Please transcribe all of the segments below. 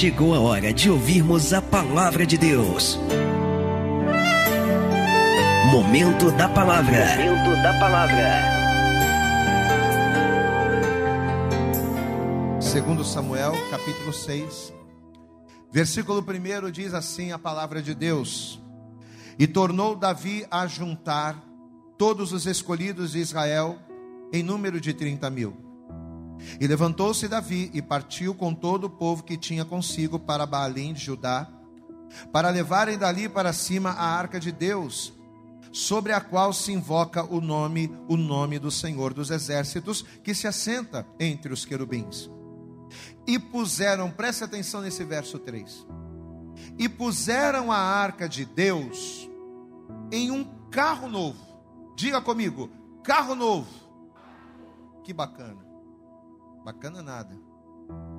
chegou a hora de ouvirmos a palavra de Deus. Momento da palavra. Momento da palavra. Segundo Samuel, capítulo 6, versículo 1 diz assim a palavra de Deus: E tornou Davi a juntar todos os escolhidos de Israel em número de 30 mil e levantou-se Davi e partiu com todo o povo que tinha consigo para Baalim de Judá, para levarem dali para cima a arca de Deus, sobre a qual se invoca o nome, o nome do Senhor dos exércitos, que se assenta entre os querubins. E puseram, preste atenção nesse verso 3. E puseram a arca de Deus em um carro novo. Diga comigo, carro novo. Que bacana. Bacana nada.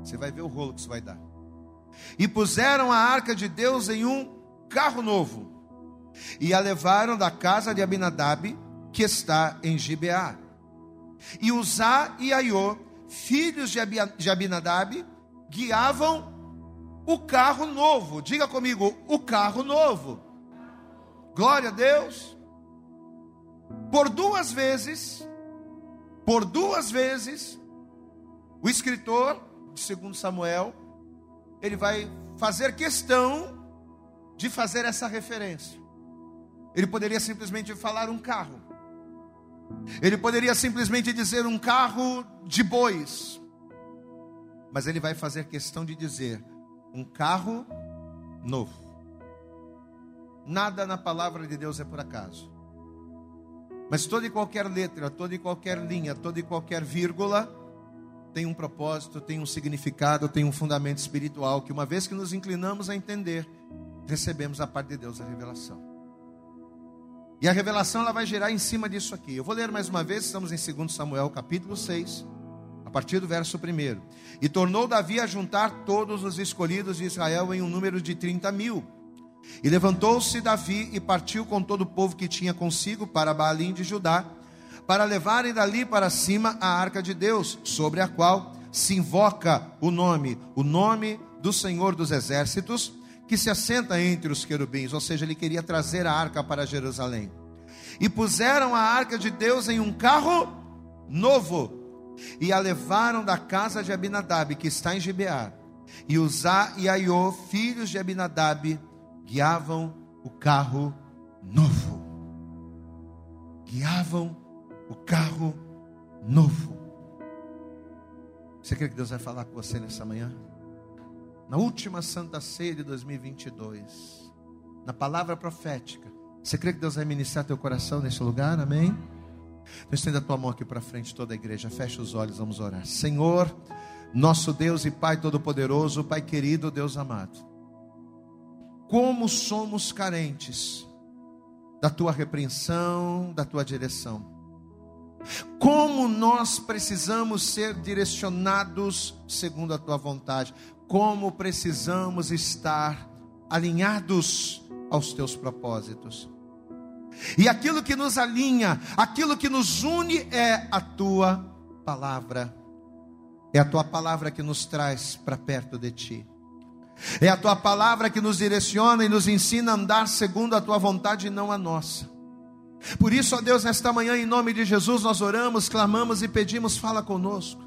Você vai ver o rolo que isso vai dar. E puseram a arca de Deus em um carro novo. E a levaram da casa de Abinadab, que está em Gibeá. E Uzá e Aiô, filhos de Abinadab, guiavam o carro novo. Diga comigo, o carro novo. Glória a Deus. Por duas vezes, por duas vezes, o escritor 2 Samuel, ele vai fazer questão de fazer essa referência. Ele poderia simplesmente falar um carro. Ele poderia simplesmente dizer um carro de bois. Mas ele vai fazer questão de dizer um carro novo. Nada na palavra de Deus é por acaso. Mas toda e qualquer letra, toda e qualquer linha, toda e qualquer vírgula tem um propósito, tem um significado, tem um fundamento espiritual que uma vez que nos inclinamos a entender, recebemos a parte de Deus a revelação. E a revelação ela vai gerar em cima disso aqui. Eu vou ler mais uma vez, estamos em 2 Samuel, capítulo 6, a partir do verso 1. E tornou Davi a juntar todos os escolhidos de Israel em um número de 30 mil. E levantou-se Davi e partiu com todo o povo que tinha consigo para Baalim de Judá para levarem dali para cima a arca de Deus, sobre a qual se invoca o nome, o nome do Senhor dos Exércitos, que se assenta entre os querubins, ou seja, ele queria trazer a arca para Jerusalém. E puseram a arca de Deus em um carro novo, e a levaram da casa de Abinadab, que está em Gibeá. E Uzá e Aiô, filhos de Abinadab, guiavam o carro novo. Guiavam o carro novo. Você crê que Deus vai falar com você nessa manhã? Na última Santa Ceia de 2022, na palavra profética, você crê que Deus vai ministrar teu coração nesse lugar? Amém? Então estenda a tua mão aqui para frente, toda a igreja. Fecha os olhos, vamos orar. Senhor, nosso Deus e Pai Todo-Poderoso, Pai querido, Deus amado. Como somos carentes da tua repreensão, da tua direção. Como nós precisamos ser direcionados segundo a tua vontade, como precisamos estar alinhados aos teus propósitos. E aquilo que nos alinha, aquilo que nos une é a tua palavra. É a tua palavra que nos traz para perto de ti. É a tua palavra que nos direciona e nos ensina a andar segundo a tua vontade e não a nossa. Por isso, ó Deus, nesta manhã, em nome de Jesus, nós oramos, clamamos e pedimos, fala conosco.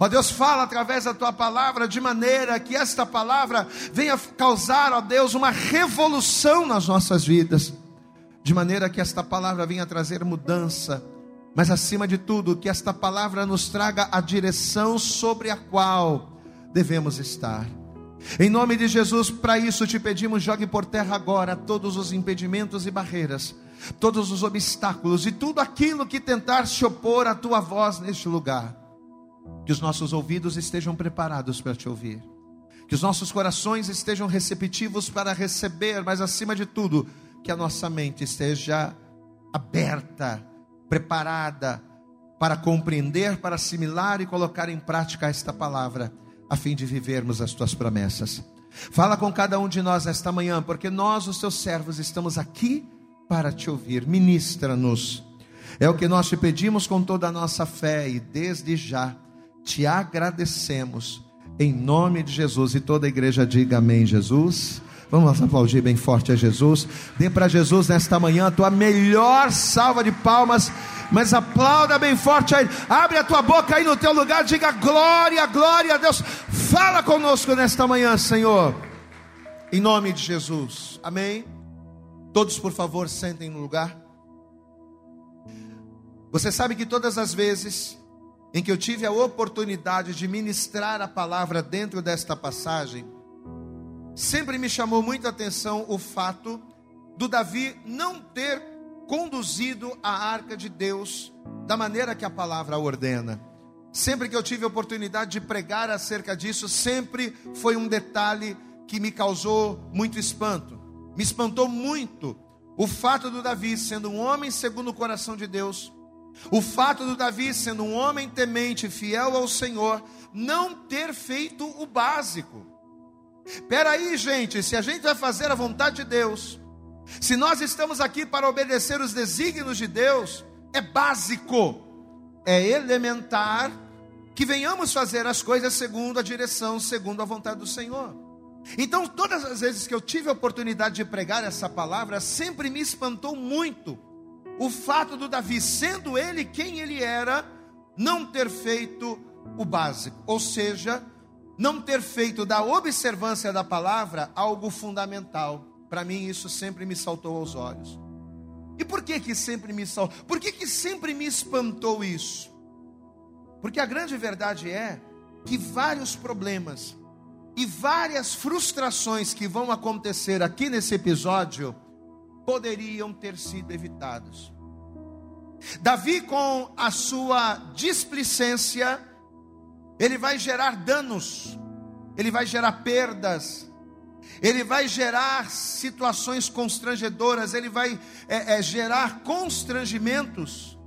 Ó Deus, fala através da tua palavra, de maneira que esta palavra venha causar, ó Deus, uma revolução nas nossas vidas, de maneira que esta palavra venha trazer mudança, mas acima de tudo, que esta palavra nos traga a direção sobre a qual devemos estar. Em nome de Jesus, para isso te pedimos, jogue por terra agora todos os impedimentos e barreiras todos os obstáculos e tudo aquilo que tentar se opor à tua voz neste lugar. Que os nossos ouvidos estejam preparados para te ouvir, que os nossos corações estejam receptivos para receber, mas acima de tudo, que a nossa mente esteja aberta, preparada para compreender, para assimilar e colocar em prática esta palavra, a fim de vivermos as tuas promessas. Fala com cada um de nós nesta manhã, porque nós, os teus servos, estamos aqui para te ouvir. Ministra-nos. É o que nós te pedimos com toda a nossa fé e desde já te agradecemos em nome de Jesus. E toda a igreja diga amém, Jesus. Vamos aplaudir bem forte a Jesus. Dê para Jesus nesta manhã a tua melhor salva de palmas. Mas aplauda bem forte aí. Abre a tua boca aí no teu lugar. Diga glória, glória a Deus. Fala conosco nesta manhã, Senhor. Em nome de Jesus. Amém. Todos, por favor, sentem no lugar. Você sabe que todas as vezes em que eu tive a oportunidade de ministrar a palavra dentro desta passagem, sempre me chamou muita atenção o fato do Davi não ter conduzido a arca de Deus da maneira que a palavra ordena. Sempre que eu tive a oportunidade de pregar acerca disso, sempre foi um detalhe que me causou muito espanto. Me espantou muito o fato do Davi, sendo um homem segundo o coração de Deus, o fato do Davi, sendo um homem temente, fiel ao Senhor, não ter feito o básico. Peraí, gente, se a gente vai fazer a vontade de Deus, se nós estamos aqui para obedecer os desígnios de Deus, é básico, é elementar que venhamos fazer as coisas segundo a direção, segundo a vontade do Senhor. Então, todas as vezes que eu tive a oportunidade de pregar essa palavra, sempre me espantou muito o fato do Davi, sendo ele quem ele era, não ter feito o básico, ou seja, não ter feito da observância da palavra algo fundamental. Para mim isso sempre me saltou aos olhos. E por que que sempre me saltou? Por que que sempre me espantou isso? Porque a grande verdade é que vários problemas e várias frustrações que vão acontecer aqui nesse episódio poderiam ter sido evitados. Davi, com a sua displicência, ele vai gerar danos, ele vai gerar perdas, ele vai gerar situações constrangedoras, ele vai é, é, gerar constrangimentos,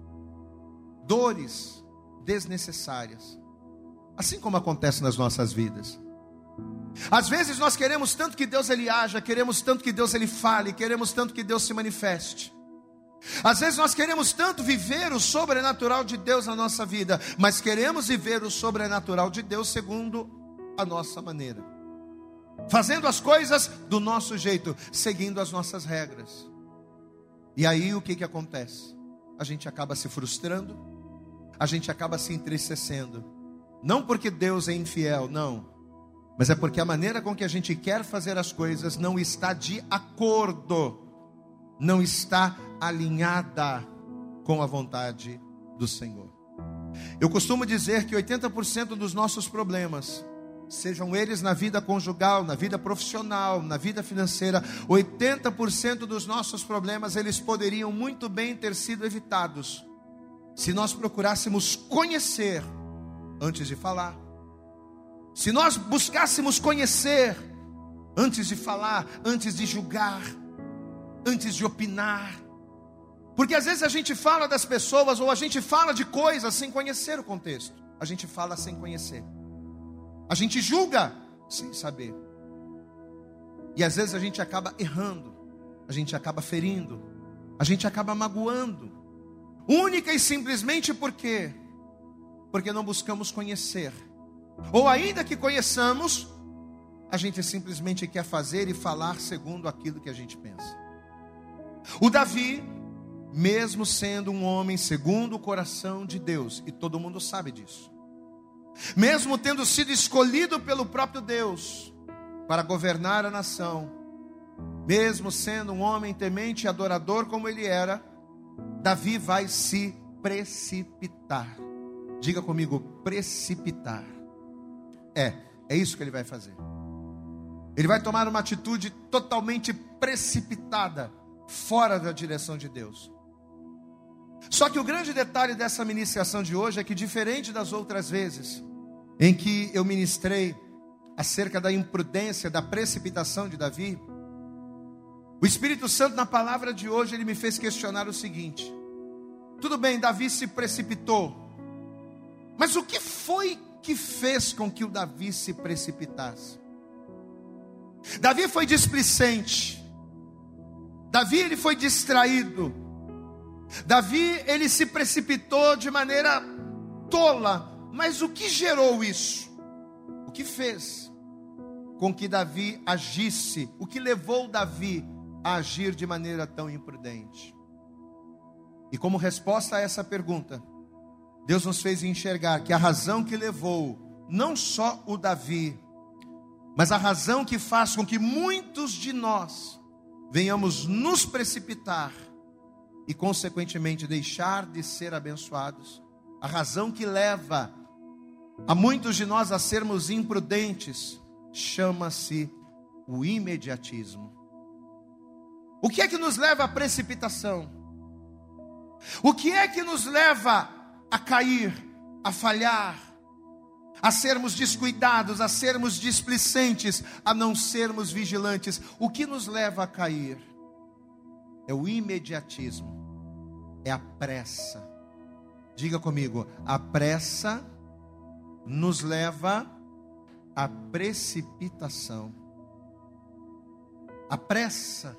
dores desnecessárias, assim como acontece nas nossas vidas. Às vezes nós queremos tanto que Deus ele haja, queremos tanto que Deus ele fale, queremos tanto que Deus se manifeste. Às vezes nós queremos tanto viver o sobrenatural de Deus na nossa vida, mas queremos viver o sobrenatural de Deus segundo a nossa maneira, fazendo as coisas do nosso jeito, seguindo as nossas regras. E aí o que, que acontece? A gente acaba se frustrando, a gente acaba se entristecendo, não porque Deus é infiel, não, mas é porque a maneira com que a gente quer fazer as coisas não está de acordo, não está alinhada com a vontade do Senhor. Eu costumo dizer que 80% dos nossos problemas, sejam eles na vida conjugal, na vida profissional, na vida financeira, 80% dos nossos problemas eles poderiam muito bem ter sido evitados se nós procurássemos conhecer antes de falar. Se nós buscássemos conhecer antes de falar, antes de julgar, antes de opinar, porque às vezes a gente fala das pessoas ou a gente fala de coisas sem conhecer o contexto. A gente fala sem conhecer. A gente julga sem saber. E às vezes a gente acaba errando, a gente acaba ferindo, a gente acaba magoando. Única e simplesmente porque porque não buscamos conhecer. Ou ainda que conheçamos, a gente simplesmente quer fazer e falar segundo aquilo que a gente pensa. O Davi mesmo sendo um homem segundo o coração de Deus, e todo mundo sabe disso, mesmo tendo sido escolhido pelo próprio Deus para governar a nação, mesmo sendo um homem temente e adorador como ele era, Davi vai se precipitar. Diga comigo, precipitar. É, é isso que ele vai fazer. Ele vai tomar uma atitude totalmente precipitada, fora da direção de Deus. Só que o grande detalhe dessa ministração de hoje é que, diferente das outras vezes em que eu ministrei acerca da imprudência, da precipitação de Davi, o Espírito Santo, na palavra de hoje, ele me fez questionar o seguinte: tudo bem, Davi se precipitou, mas o que foi que fez com que o Davi se precipitasse? Davi foi displicente, Davi ele foi distraído, Davi, ele se precipitou de maneira tola, mas o que gerou isso? O que fez com que Davi agisse, o que levou Davi a agir de maneira tão imprudente. E como resposta a essa pergunta, Deus nos fez enxergar que a razão que levou não só o Davi, mas a razão que faz com que muitos de nós venhamos nos precipitar e, consequentemente, deixar de ser abençoados, a razão que leva a muitos de nós a sermos imprudentes, chama-se o imediatismo. O que é que nos leva à precipitação? O que é que nos leva a cair, a falhar, a sermos descuidados, a sermos displicentes, a não sermos vigilantes? O que nos leva a cair? É o imediatismo, é a pressa. Diga comigo, a pressa nos leva à precipitação. A pressa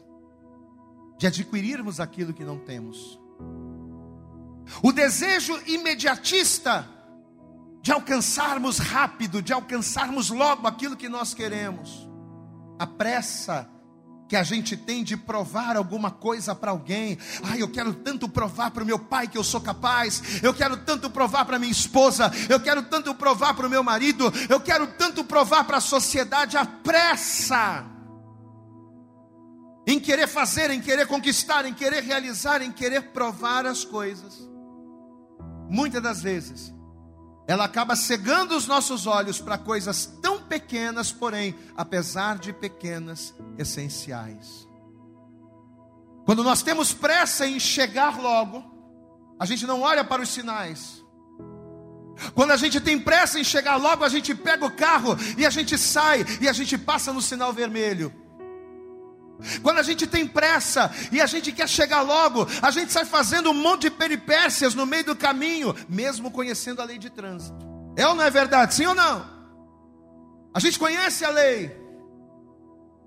de adquirirmos aquilo que não temos. O desejo imediatista de alcançarmos rápido, de alcançarmos logo aquilo que nós queremos. A pressa que a gente tem de provar alguma coisa para alguém. Ai, eu quero tanto provar para o meu pai que eu sou capaz. Eu quero tanto provar para minha esposa. Eu quero tanto provar para o meu marido. Eu quero tanto provar para a sociedade. A pressa em querer fazer, em querer conquistar, em querer realizar, em querer provar as coisas. Muitas das vezes, ela acaba cegando os nossos olhos para coisas tão pequenas, porém, apesar de pequenas, essenciais. Quando nós temos pressa em chegar logo, a gente não olha para os sinais. Quando a gente tem pressa em chegar logo, a gente pega o carro e a gente sai e a gente passa no sinal vermelho. Quando a gente tem pressa e a gente quer chegar logo, a gente sai fazendo um monte de peripécias no meio do caminho, mesmo conhecendo a lei de trânsito. É ou não é verdade? Sim ou não? A gente conhece a lei.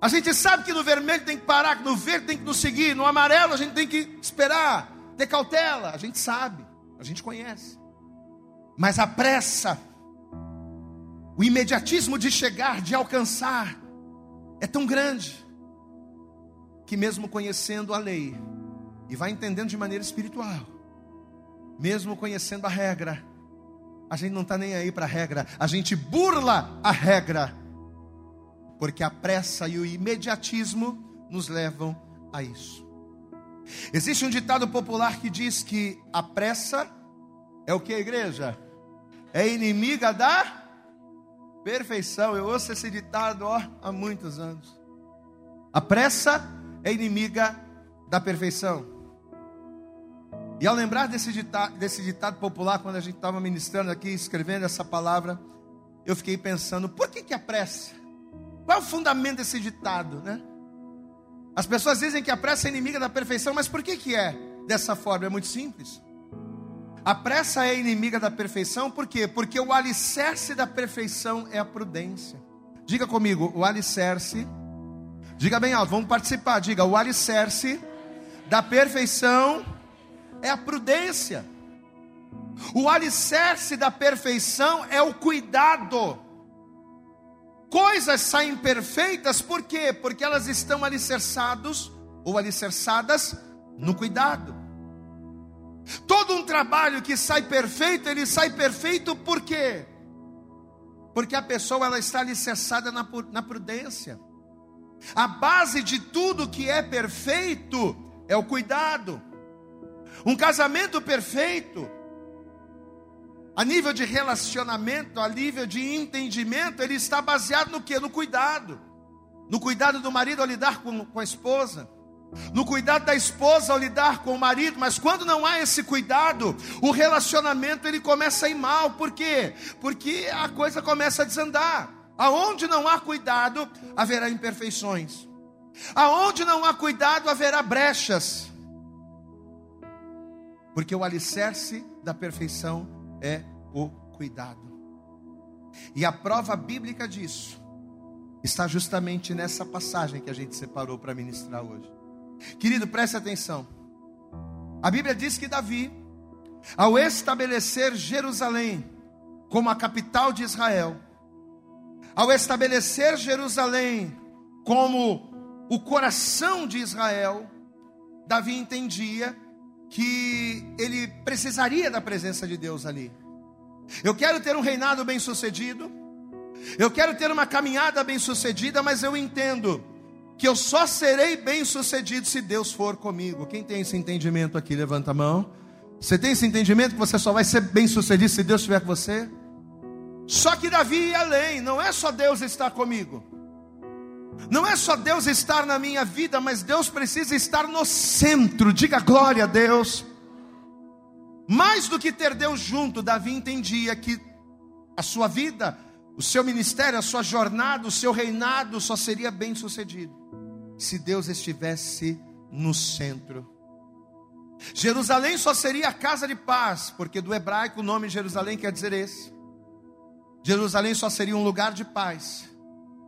A gente sabe que no vermelho tem que parar, que no verde tem que nos seguir, no amarelo a gente tem que esperar, ter cautela. A gente sabe, a gente conhece. Mas a pressa, o imediatismo de chegar, de alcançar, é tão grande que mesmo conhecendo a lei e vai entendendo de maneira espiritual, mesmo conhecendo a regra, a gente não está nem aí para a regra, a gente burla a regra, porque a pressa e o imediatismo nos levam a isso. Existe um ditado popular que diz que a pressa é o que, igreja? É inimiga da perfeição. Eu ouço esse ditado ó, há muitos anos. A pressa é inimiga da perfeição. E ao lembrar desse ditado, desse ditado popular, quando a gente estava ministrando aqui, escrevendo essa palavra, eu fiquei pensando, por que, que a pressa? Qual é o fundamento desse ditado, né? As pessoas dizem que a pressa é inimiga da perfeição, mas por que, que é dessa forma? É muito simples. A pressa é inimiga da perfeição, por quê? Porque o alicerce da perfeição é a prudência. Diga comigo, o alicerce, diga bem alto, vamos participar, diga, o alicerce da perfeição é a prudência. O alicerce da perfeição é o cuidado. Coisas saem perfeitas por quê? Porque elas estão alicerçados ou alicerçadas no cuidado. Todo um trabalho que sai perfeito, ele sai perfeito por quê? Porque a pessoa ela está alicerçada na, na prudência. A base de tudo que é perfeito é o cuidado. Um casamento perfeito, a nível de relacionamento, a nível de entendimento, ele está baseado no que? No cuidado. No cuidado do marido ao lidar com, com a esposa. No cuidado da esposa ao lidar com o marido, mas quando não há esse cuidado, o relacionamento ele começa a ir mal. Por quê? Porque a coisa começa a desandar. Aonde não há cuidado, haverá imperfeições. Aonde não há cuidado, haverá brechas. Porque o alicerce da perfeição é o cuidado. E a prova bíblica disso está justamente nessa passagem que a gente separou para ministrar hoje. Querido, preste atenção. A Bíblia diz que Davi, ao estabelecer Jerusalém como a capital de Israel, ao estabelecer Jerusalém como o coração de Israel, Davi entendia que ele precisaria da presença de Deus ali. Eu quero ter um reinado bem-sucedido, eu quero ter uma caminhada bem-sucedida, mas eu entendo que eu só serei bem-sucedido se Deus for comigo. Quem tem esse entendimento aqui, levanta a mão. Você tem esse entendimento que você só vai ser bem-sucedido se Deus estiver com você? Só que Davi ia além, não é só Deus estar comigo. Não é só Deus estar na minha vida, mas Deus precisa estar no centro. Diga glória a Deus. Mais do que ter Deus junto, Davi entendia que a sua vida, o seu ministério, a sua jornada, o seu reinado só seria bem sucedido se Deus estivesse no centro. Jerusalém só seria a casa de paz, porque do hebraico o nome Jerusalém quer dizer esse. Jerusalém só seria um lugar de paz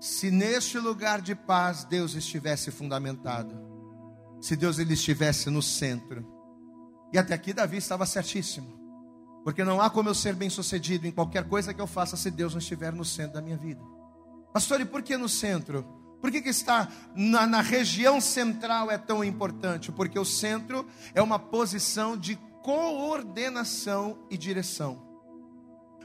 se neste lugar de paz Deus estivesse fundamentado, se Deus ele estivesse no centro. E até aqui Davi estava certíssimo, porque não há como eu ser bem-sucedido em qualquer coisa que eu faça se Deus não estiver no centro da minha vida. Pastor, e por que no centro? Por que, que está na, na região central é tão importante? Porque o centro é uma posição de coordenação e direção.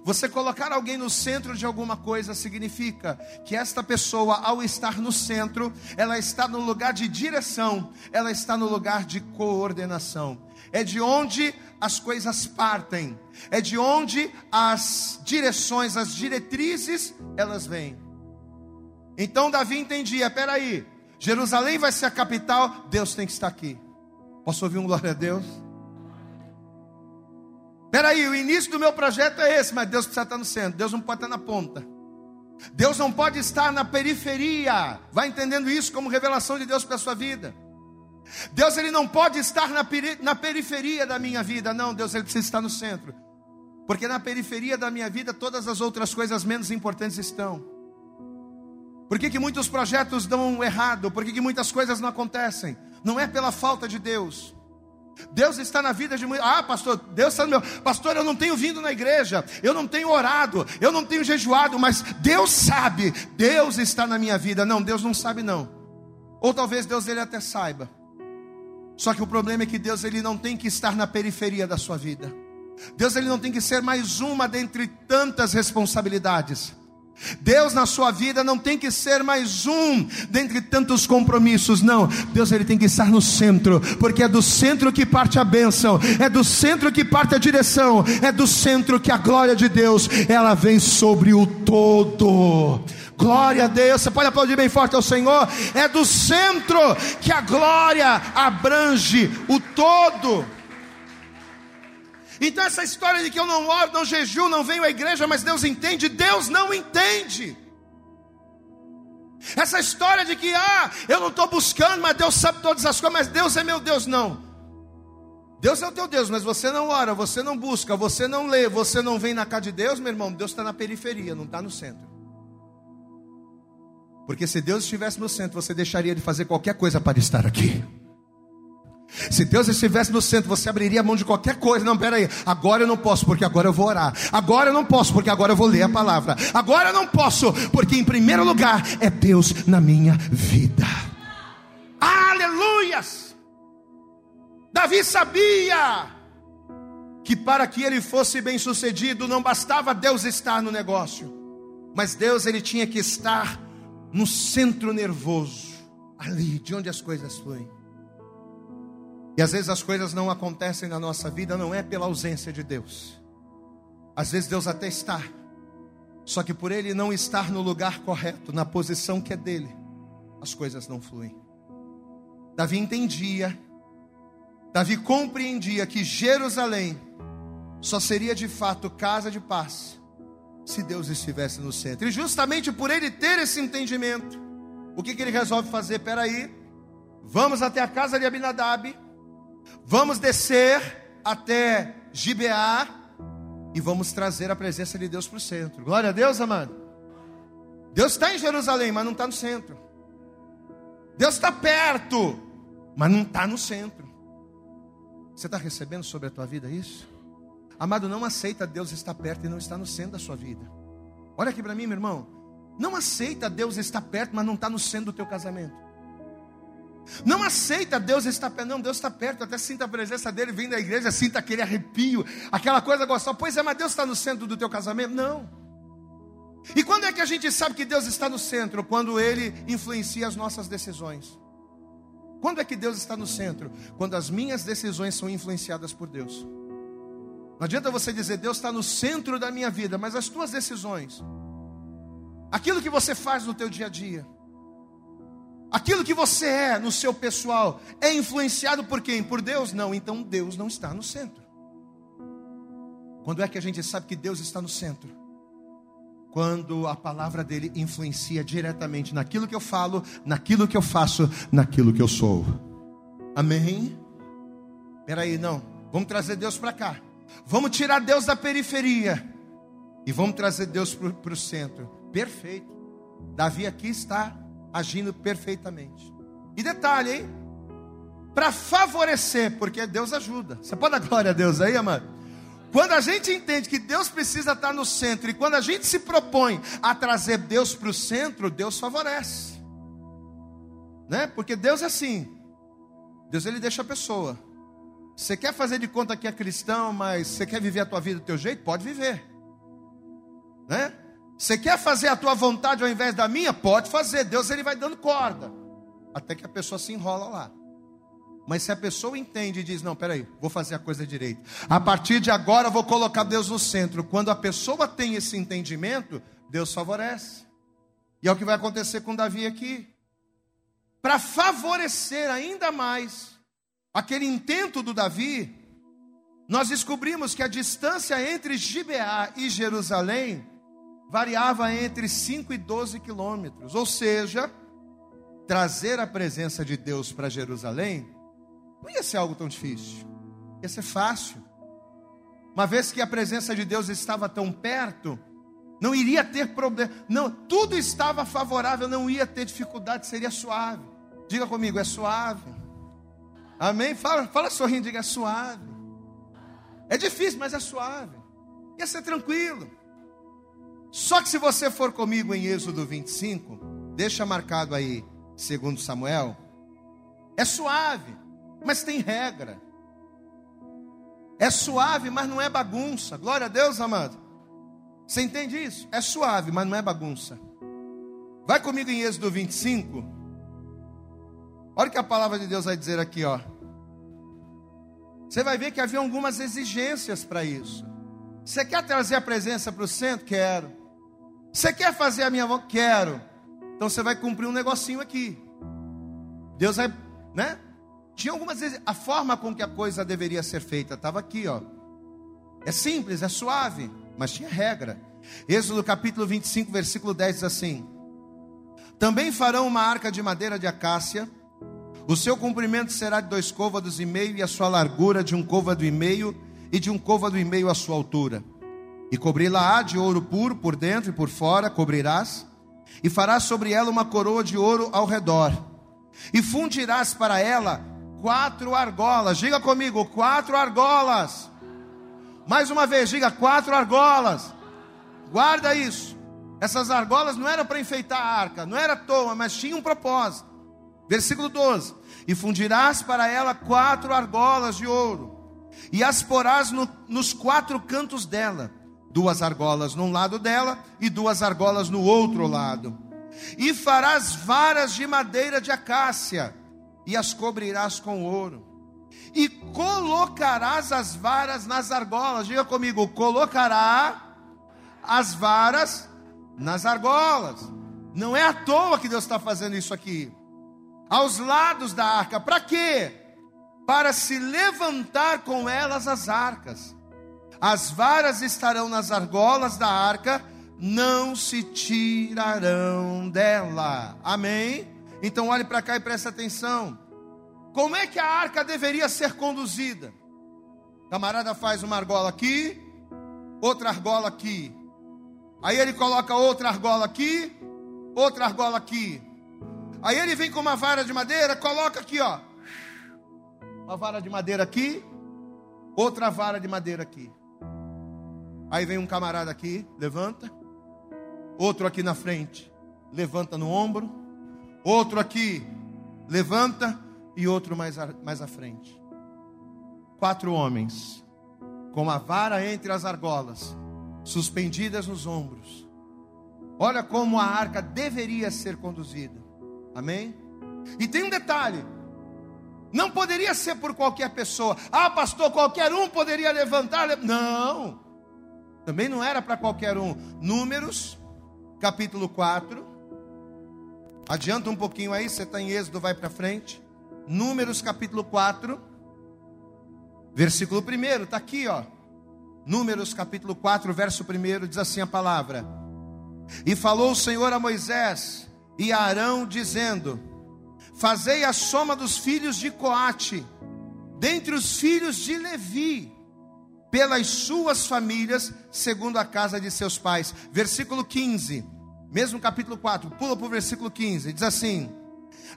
Você colocar alguém no centro de alguma coisa significa que esta pessoa, ao estar no centro, ela está no lugar de direção, ela está no lugar de coordenação. É de onde as coisas partem, é de onde as direções, as diretrizes, elas vêm. Então Davi entendia: peraí, Jerusalém vai ser a capital, Deus tem que estar aqui. Posso ouvir um glória a Deus? Peraí, o início do meu projeto é esse, mas Deus precisa estar no centro, Deus não pode estar na ponta. Deus não pode estar na periferia. Vai entendendo isso como revelação de Deus para a sua vida. Deus ele não pode estar na, peri na periferia da minha vida. Não, Deus ele precisa estar no centro. Porque na periferia da minha vida todas as outras coisas menos importantes estão. Por que, que muitos projetos dão errado? Por que, que muitas coisas não acontecem? Não é pela falta de Deus. Deus está na vida de muitos. Ah, pastor, Deus está no meu. Pastor, eu não tenho vindo na igreja, eu não tenho orado, eu não tenho jejuado, mas Deus sabe, Deus está na minha vida. Não, Deus não sabe não. Ou talvez Deus ele até saiba. Só que o problema é que Deus ele não tem que estar na periferia da sua vida. Deus ele não tem que ser mais uma dentre tantas responsabilidades. Deus na sua vida não tem que ser mais um dentre tantos compromissos, não. Deus ele tem que estar no centro, porque é do centro que parte a bênção, é do centro que parte a direção, é do centro que a glória de Deus ela vem sobre o todo. Glória a Deus, você pode aplaudir bem forte ao Senhor. É do centro que a glória abrange o todo. Então, essa história de que eu não oro, não jejuo, não venho à igreja, mas Deus entende, Deus não entende. Essa história de que, ah, eu não estou buscando, mas Deus sabe todas as coisas, mas Deus é meu Deus, não. Deus é o teu Deus, mas você não ora, você não busca, você não lê, você não vem na casa de Deus, meu irmão, Deus está na periferia, não está no centro. Porque se Deus estivesse no centro, você deixaria de fazer qualquer coisa para estar aqui. Se Deus estivesse no centro, você abriria a mão de qualquer coisa. Não, peraí, agora eu não posso, porque agora eu vou orar. Agora eu não posso, porque agora eu vou ler a palavra. Agora eu não posso, porque em primeiro lugar é Deus na minha vida. Aleluias! Davi sabia que para que ele fosse bem sucedido, não bastava Deus estar no negócio, mas Deus ele tinha que estar no centro nervoso, ali de onde as coisas fluem. E às vezes as coisas não acontecem na nossa vida, não é pela ausência de Deus. Às vezes Deus até está, só que por Ele não estar no lugar correto, na posição que é dele, as coisas não fluem. Davi entendia, Davi compreendia que Jerusalém só seria de fato casa de paz se Deus estivesse no centro. E justamente por ele ter esse entendimento, o que, que ele resolve fazer? Peraí, vamos até a casa de Abinadab Vamos descer até Gibeá e vamos trazer a presença de Deus para o centro. Glória a Deus, amado. Deus está em Jerusalém, mas não está no centro. Deus está perto, mas não está no centro. Você está recebendo sobre a tua vida isso? Amado, não aceita Deus estar perto e não está no centro da sua vida. Olha aqui para mim, meu irmão. Não aceita Deus estar perto, mas não está no centro do teu casamento. Não aceita Deus estar perto. Não, Deus está perto. Até sinta a presença dele, vem da igreja, sinta aquele arrepio, aquela coisa gostosa. Pois é, mas Deus está no centro do teu casamento? Não. E quando é que a gente sabe que Deus está no centro? Quando Ele influencia as nossas decisões. Quando é que Deus está no centro? Quando as minhas decisões são influenciadas por Deus. Não adianta você dizer, Deus está no centro da minha vida, mas as tuas decisões, aquilo que você faz no teu dia a dia, aquilo que você é no seu pessoal, é influenciado por quem? Por Deus? Não, então Deus não está no centro. Quando é que a gente sabe que Deus está no centro? quando a palavra dele influencia diretamente naquilo que eu falo, naquilo que eu faço, naquilo que eu sou. Amém? Peraí, não. Vamos trazer Deus para cá. Vamos tirar Deus da periferia. E vamos trazer Deus para o centro. Perfeito. Davi aqui está agindo perfeitamente. E detalhe, hein? Para favorecer, porque Deus ajuda. Você pode dar glória a Deus aí, amado? Quando a gente entende que Deus precisa estar no centro e quando a gente se propõe a trazer Deus para o centro, Deus favorece. Né? Porque Deus é assim. Deus ele deixa a pessoa. Você quer fazer de conta que é cristão, mas você quer viver a tua vida do teu jeito? Pode viver. Né? Você quer fazer a tua vontade ao invés da minha? Pode fazer. Deus ele vai dando corda. Até que a pessoa se enrola lá. Mas se a pessoa entende e diz: Não, peraí, vou fazer a coisa direito. A partir de agora vou colocar Deus no centro. Quando a pessoa tem esse entendimento, Deus favorece. E é o que vai acontecer com Davi aqui. Para favorecer ainda mais aquele intento do Davi, nós descobrimos que a distância entre Gibeá e Jerusalém variava entre 5 e 12 quilômetros. Ou seja, trazer a presença de Deus para Jerusalém não ia ser algo tão difícil, ia ser fácil. Uma vez que a presença de Deus estava tão perto, não iria ter problema, não, tudo estava favorável, não ia ter dificuldade, seria suave. Diga comigo, é suave. Amém? Fala, fala sorrindo, diga é suave. É difícil, mas é suave. Ia ser tranquilo. Só que se você for comigo em Êxodo 25, deixa marcado aí, segundo Samuel, é suave mas tem regra. É suave, mas não é bagunça. Glória a Deus, amado. Você entende isso? É suave, mas não é bagunça. Vai comigo em Êxodo 25. Olha o que a palavra de Deus vai dizer aqui, ó. Você vai ver que havia algumas exigências para isso. Você quer trazer a presença para o centro? Quero. Você quer fazer a minha vontade? Quero. Então você vai cumprir um negocinho aqui. Deus vai, né? Tinha algumas vezes, a forma com que a coisa deveria ser feita estava aqui, ó. É simples, é suave, mas tinha regra. Êxodo capítulo 25, versículo 10 diz assim: Também farão uma arca de madeira de acácia, o seu comprimento será de dois côvados e meio, e a sua largura de um côvado e meio, e de um côvado e meio a sua altura. E cobri-la-á de ouro puro por dentro e por fora, cobrirás, e farás sobre ela uma coroa de ouro ao redor, e fundirás para ela quatro argolas. Diga comigo, quatro argolas. Mais uma vez, diga quatro argolas. Guarda isso. Essas argolas não eram para enfeitar a arca, não era à toa, mas tinha um propósito. Versículo 12: E fundirás para ela quatro argolas de ouro, e as porás no, nos quatro cantos dela, duas argolas num lado dela e duas argolas no outro lado. E farás varas de madeira de acácia, e as cobrirás com ouro. E colocarás as varas nas argolas. Diga comigo: colocará as varas nas argolas. Não é à toa que Deus está fazendo isso aqui. Aos lados da arca. Para quê? Para se levantar com elas as arcas. As varas estarão nas argolas da arca, não se tirarão dela. Amém? Então olhe para cá e preste atenção. Como é que a arca deveria ser conduzida? camarada faz uma argola aqui, outra argola aqui. Aí ele coloca outra argola aqui, outra argola aqui. Aí ele vem com uma vara de madeira, coloca aqui, ó. Uma vara de madeira aqui, outra vara de madeira aqui. Aí vem um camarada aqui, levanta. outro aqui na frente, levanta no ombro, outro aqui, levanta e outro mais, a, mais à frente. Quatro homens, com a vara entre as argolas, suspendidas nos ombros. Olha como a arca deveria ser conduzida. Amém? E tem um detalhe: não poderia ser por qualquer pessoa. Ah, pastor, qualquer um poderia levantar. Não, também não era para qualquer um. Números, capítulo 4. Adianta um pouquinho aí, você está em Êxodo, vai para frente. Números, capítulo 4, versículo 1, está aqui, ó. Números, capítulo 4, verso 1, diz assim a palavra: E falou o Senhor a Moisés e a Arão, dizendo: Fazei a soma dos filhos de Coate, dentre os filhos de Levi, pelas suas famílias, segundo a casa de seus pais. Versículo 15, mesmo capítulo 4, pula para o versículo 15, diz assim: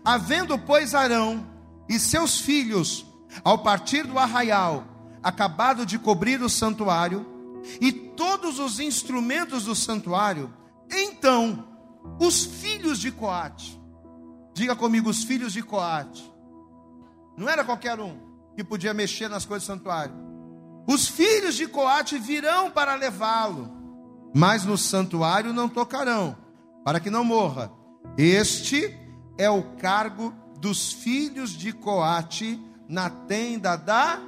Havendo, pois, Arão e seus filhos, ao partir do arraial, acabado de cobrir o santuário, e todos os instrumentos do santuário, então os filhos de Coate, Diga comigo, os filhos de Coate. Não era qualquer um que podia mexer nas coisas do santuário. Os filhos de Coate virão para levá-lo, mas no santuário não tocarão, para que não morra. Este é o cargo dos filhos de Coate na tenda da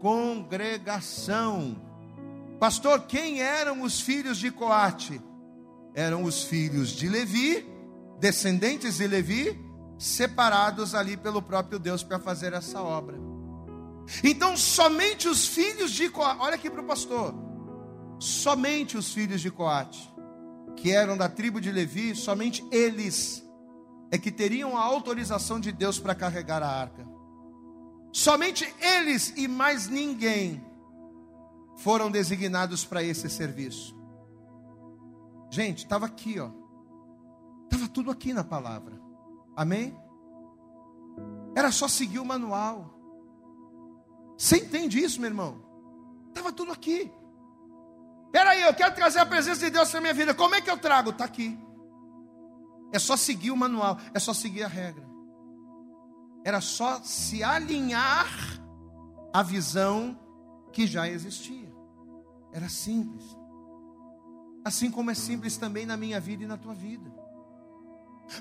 congregação. Pastor, quem eram os filhos de Coate? Eram os filhos de Levi descendentes de Levi, separados ali pelo próprio Deus para fazer essa obra. Então, somente os filhos de Coate, olha aqui para o pastor, somente os filhos de Coate, que eram da tribo de Levi, somente eles é que teriam a autorização de Deus para carregar a arca. Somente eles e mais ninguém foram designados para esse serviço. Gente, estava aqui, ó. Estava tudo aqui na palavra. Amém? Era só seguir o manual. Você entende isso, meu irmão? Estava tudo aqui. Peraí, eu quero trazer a presença de Deus na minha vida. Como é que eu trago? Está aqui. É só seguir o manual, é só seguir a regra. Era só se alinhar à visão que já existia. Era simples. Assim como é simples também na minha vida e na tua vida.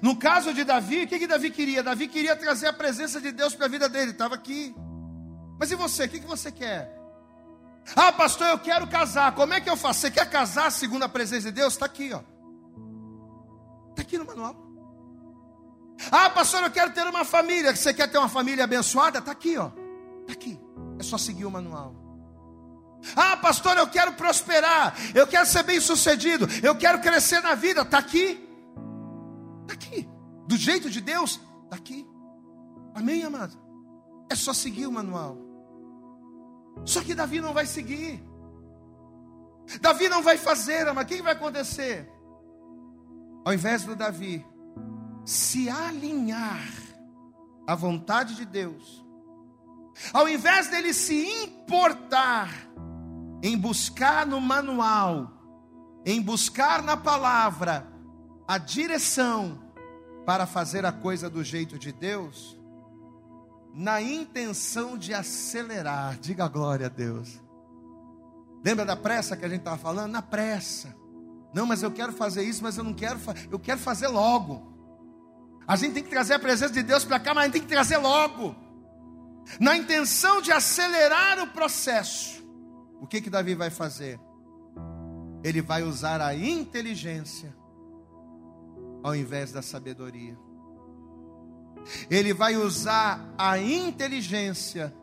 No caso de Davi, o que, que Davi queria? Davi queria trazer a presença de Deus para a vida dele, estava aqui. Mas e você? O que, você quer? Ah, pastor, eu quero casar. Como é que eu faço? Você quer casar segundo a presença de Deus? Está aqui, ó. Está aqui no manual. Ah, pastor, eu quero ter uma família. Você quer ter uma família abençoada? Está aqui, ó. Está aqui. É só seguir o manual. Ah, pastor, eu quero prosperar. Eu quero ser bem sucedido. Eu quero crescer na vida. Está aqui. Está aqui. Do jeito de Deus, está aqui. Amém, amado? É só seguir o manual. Só que Davi não vai seguir. Davi não vai fazer, mas o que vai acontecer? Ao invés do Davi se alinhar à vontade de Deus, ao invés dele se importar em buscar no manual, em buscar na palavra, a direção para fazer a coisa do jeito de Deus, na intenção de acelerar. Diga glória a Deus. Lembra da pressa que a gente estava falando? Na pressa. Não, mas eu quero fazer isso, mas eu não quero, eu quero fazer logo. A gente tem que trazer a presença de Deus para cá, mas a gente tem que trazer logo. Na intenção de acelerar o processo. O que que Davi vai fazer? Ele vai usar a inteligência ao invés da sabedoria. Ele vai usar a inteligência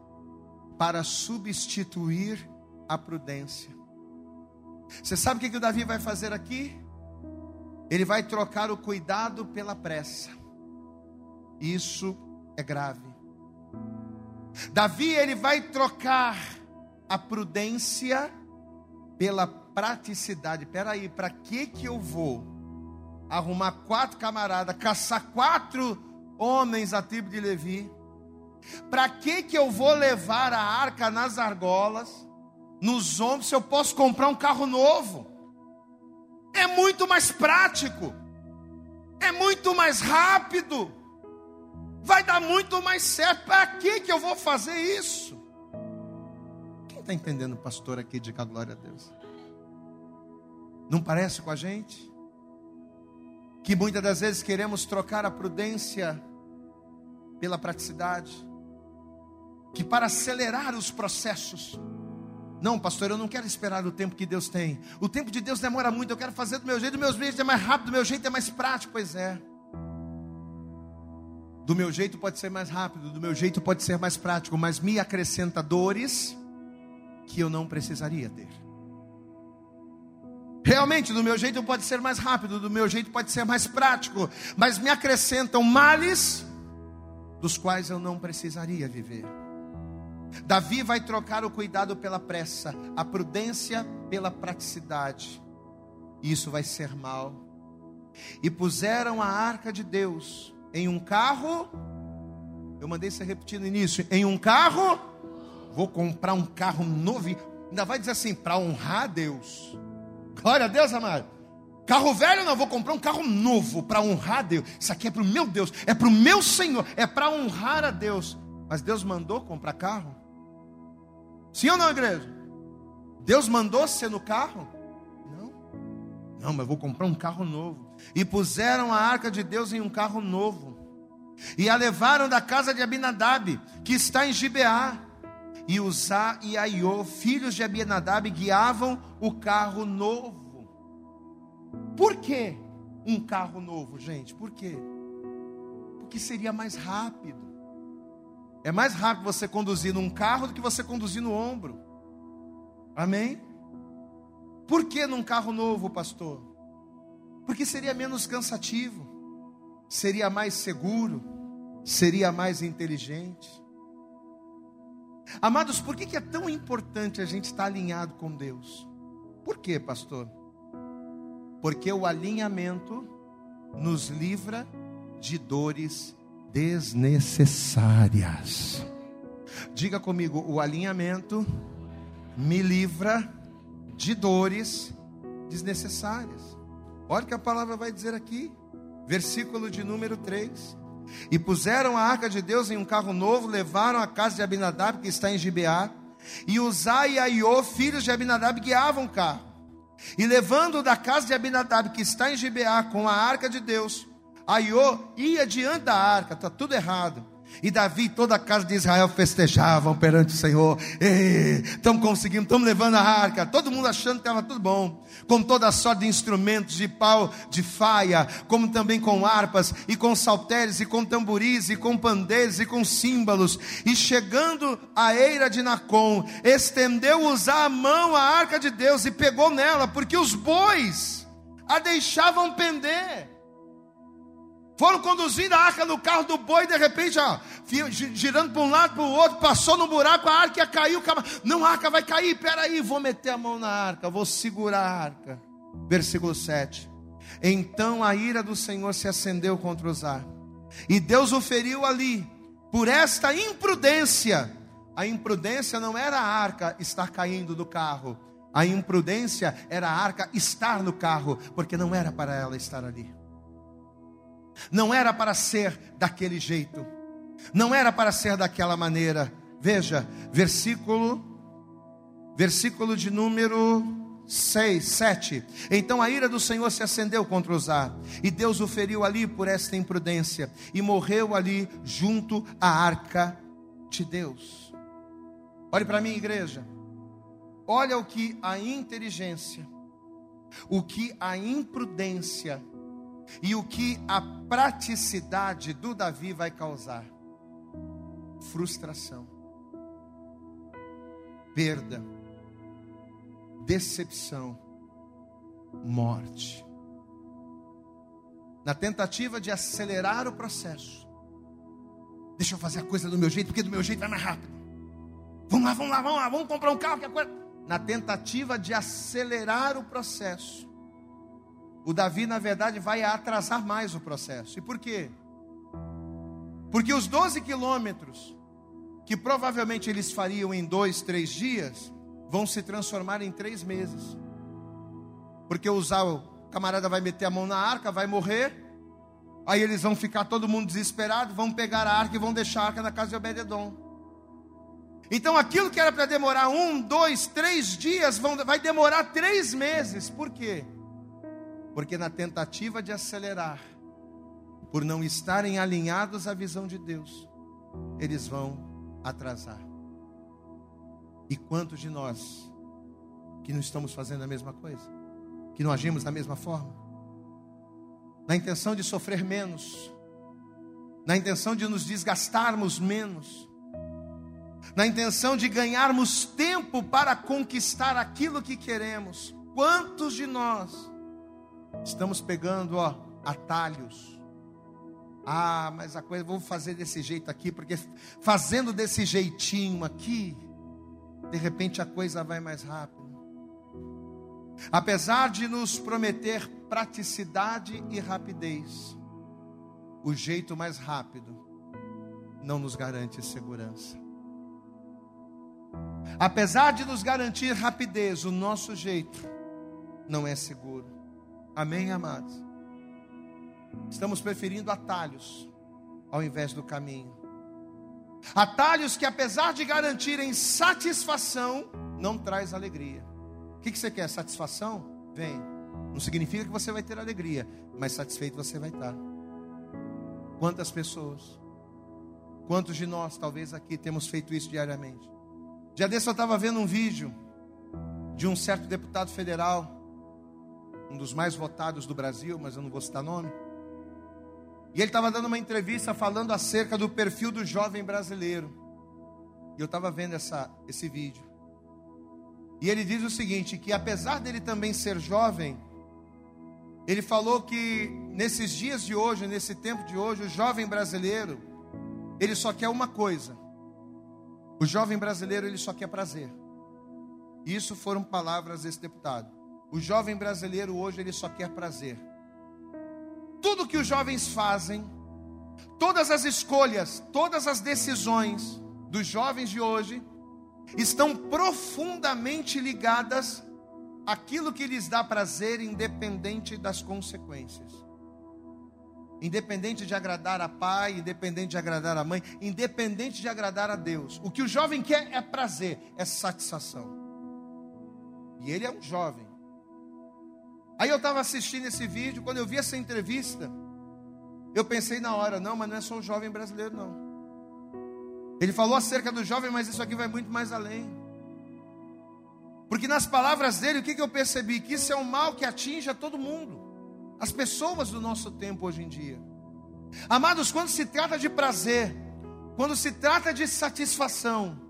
para substituir a prudência. Você sabe o que, que o Davi vai fazer aqui? Ele vai trocar o cuidado pela pressa. Isso é grave. Davi ele vai trocar a prudência pela praticidade. Peraí, para que que eu vou arrumar quatro camaradas, caçar quatro homens da tribo de Levi. Para que que eu vou levar a arca nas argolas, nos ombros, se eu posso comprar um carro novo? É muito mais prático. É muito mais rápido. Vai dar muito mais certo. Para que que eu vou fazer isso? Quem está entendendo, pastor, aqui? Diga glória a Deus. Não parece com a gente? Que muitas das vezes queremos trocar a prudência pela praticidade. Que para acelerar os processos, não, pastor, eu não quero esperar o tempo que Deus tem. O tempo de Deus demora muito, eu quero fazer do meu jeito, do meu jeito é mais rápido, do meu jeito é mais prático. Pois é. Do meu jeito pode ser mais rápido, do meu jeito pode ser mais prático, mas me acrescenta dores que eu não precisaria ter. Realmente, do meu jeito pode ser mais rápido, do meu jeito pode ser mais prático, mas me acrescentam males dos quais eu não precisaria viver. Davi vai trocar o cuidado pela pressa, a prudência pela praticidade. Isso vai ser mal. E puseram a arca de Deus em um carro. Eu mandei você repetir no início: em um carro. Vou comprar um carro novo. Ainda vai dizer assim: para honrar Deus. Glória a Deus, amado. Carro velho não, vou comprar um carro novo para honrar a Deus. Isso aqui é para o meu Deus, é para o meu Senhor, é para honrar a Deus. Mas Deus mandou comprar carro? Sim ou não, igreja? Deus mandou ser no carro? Não. Não, mas vou comprar um carro novo. E puseram a arca de Deus em um carro novo. E a levaram da casa de Abinadab, que está em Gibeá. E Uzá e Aiô, filhos de Abinadab, guiavam o carro novo. Por que um carro novo, gente? Por quê? Porque seria mais rápido. É mais rápido você conduzir num carro do que você conduzir no ombro. Amém? Por que num carro novo, pastor? Porque seria menos cansativo, seria mais seguro, seria mais inteligente. Amados, por que, é tão importante a gente estar alinhado com Deus? Por quê, pastor? Porque o alinhamento nos livra de dores desnecessárias. Diga comigo, o alinhamento me livra de dores desnecessárias. Olha o que a palavra vai dizer aqui, versículo de número 3. E puseram a arca de Deus em um carro novo, levaram a casa de Abinadab, que está em Gibeá, e Uzai e Aiô, filhos de Abinadab, guiavam o carro. E levando da casa de Abinadab, que está em Gibeá, com a arca de Deus, Aiô ia diante da arca, está tudo errado. E Davi e toda a casa de Israel festejavam perante o Senhor. Estamos conseguindo, estamos levando a arca. Todo mundo achando que estava tudo bom. Com toda a sorte de instrumentos de pau, de faia, como também com harpas, e com saltérios, e com tamboris, e com pandeiros, e com símbolos. E chegando à eira de Nacon, estendeu usar a mão à arca de Deus e pegou nela, porque os bois a deixavam pender. Foram conduzindo a arca no carro do boi, de repente, ó, girando para um lado para o outro, passou no buraco, a arca ia cair, o cara, não, a arca vai cair, peraí, vou meter a mão na arca, vou segurar a arca. Versículo 7. Então a ira do Senhor se acendeu contra Uzá, e Deus o feriu ali, por esta imprudência. A imprudência não era a arca estar caindo do carro, a imprudência era a arca estar no carro, porque não era para ela estar ali. Não era para ser daquele jeito. Não era para ser daquela maneira. Veja, versículo versículo de número 6, 7. Então a ira do Senhor se acendeu contra Uzá, e Deus o feriu ali por esta imprudência, e morreu ali junto à arca de Deus. Olhe para mim, igreja. Olha o que a inteligência, o que a imprudência e o que a praticidade do Davi vai causar? Frustração, perda, decepção, morte. Na tentativa de acelerar o processo, deixa eu fazer a coisa do meu jeito, porque do meu jeito vai mais rápido. Vamos lá, vamos lá, vamos lá, vamos comprar um carro que a coisa. Na tentativa de acelerar o processo, o Davi, na verdade, vai atrasar mais o processo. E por quê? Porque os 12 quilômetros, que provavelmente eles fariam em dois, três dias, vão se transformar em três meses. Porque usar camarada vai meter a mão na arca, vai morrer. Aí eles vão ficar todo mundo desesperado, vão pegar a arca e vão deixar a arca na casa de Obededon. Então aquilo que era para demorar um, dois, três dias, vão, vai demorar três meses. Por quê? Porque na tentativa de acelerar, por não estarem alinhados à visão de Deus, eles vão atrasar. E quantos de nós que não estamos fazendo a mesma coisa? Que não agimos da mesma forma? Na intenção de sofrer menos, na intenção de nos desgastarmos menos, na intenção de ganharmos tempo para conquistar aquilo que queremos. Quantos de nós estamos pegando, ó, atalhos? Ah, mas a coisa, vou fazer desse jeito aqui, porque fazendo desse jeitinho aqui, de repente a coisa vai mais rápido. Apesar de nos prometer praticidade e rapidez, o jeito mais rápido não nos garante segurança. Apesar de nos garantir rapidez, o nosso jeito não é seguro. Amém, amados? Estamos preferindo atalhos ao invés do caminho. Atalhos que, apesar de garantirem satisfação, não traz alegria. O que, você quer? Satisfação? Vem. Não significa que você vai ter alegria, mas satisfeito você vai estar. Quantas pessoas, quantos de nós, talvez aqui, temos feito isso diariamente? Já desse eu estava vendo um vídeo de um certo deputado federal, um dos mais votados do Brasil, mas eu não vou citar nome. E ele estava dando uma entrevista falando acerca do perfil do jovem brasileiro. E eu estava vendo essa, esse vídeo. E ele diz o seguinte: que apesar dele também ser jovem, ele falou que nesses dias de hoje, nesse tempo de hoje, o jovem brasileiro, ele só quer uma coisa. O jovem brasileiro, ele só quer prazer. Isso foram palavras desse deputado. O jovem brasileiro hoje, ele só quer prazer tudo que os jovens fazem, todas as escolhas, todas as decisões dos jovens de hoje estão profundamente ligadas àquilo que lhes dá prazer, independente das consequências. Independente de agradar a pai, independente de agradar a mãe, independente de agradar a Deus. O que o jovem quer é prazer, é satisfação. E ele é um jovem. Aí eu estava assistindo esse vídeo, quando eu vi essa entrevista, eu pensei na hora, não, mas não é só o jovem brasileiro, não. Ele falou acerca do jovem, mas isso aqui vai muito mais além. Porque nas palavras dele, o que, que eu percebi? Que isso é um mal que atinge a todo mundo, as pessoas do nosso tempo hoje em dia. Amados, quando se trata de prazer, quando se trata de satisfação,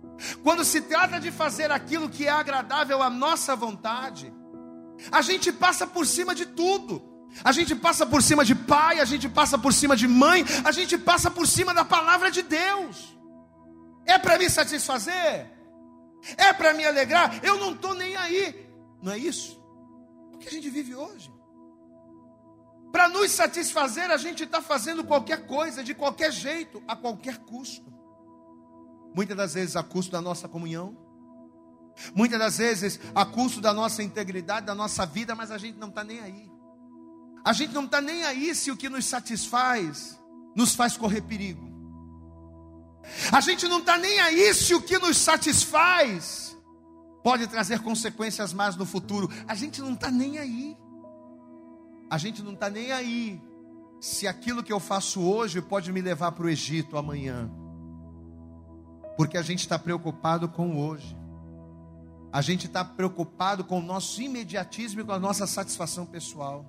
quando se trata de fazer aquilo que é agradável à nossa vontade, a gente passa por cima de tudo. A gente passa por cima de pai, a gente passa por cima de mãe, a gente passa por cima da palavra de Deus. É para me satisfazer? É para me alegrar? Eu não estou nem aí. Não é isso? O que a gente vive hoje? Para nos satisfazer, a gente está fazendo qualquer coisa, de qualquer jeito, a qualquer custo. Muitas das vezes a custo da nossa comunhão, Muitas das vezes a custo da nossa integridade, da nossa vida, mas a gente não está nem aí. A gente não está nem aí se o que nos satisfaz nos faz correr perigo. A gente não está nem aí se o que nos satisfaz pode trazer consequências más no futuro. A gente não está nem aí. A gente não está nem aí se aquilo que eu faço hoje pode me levar para o Egito amanhã. Porque a gente está preocupado com hoje. A gente está preocupado com o nosso imediatismo e com a nossa satisfação pessoal.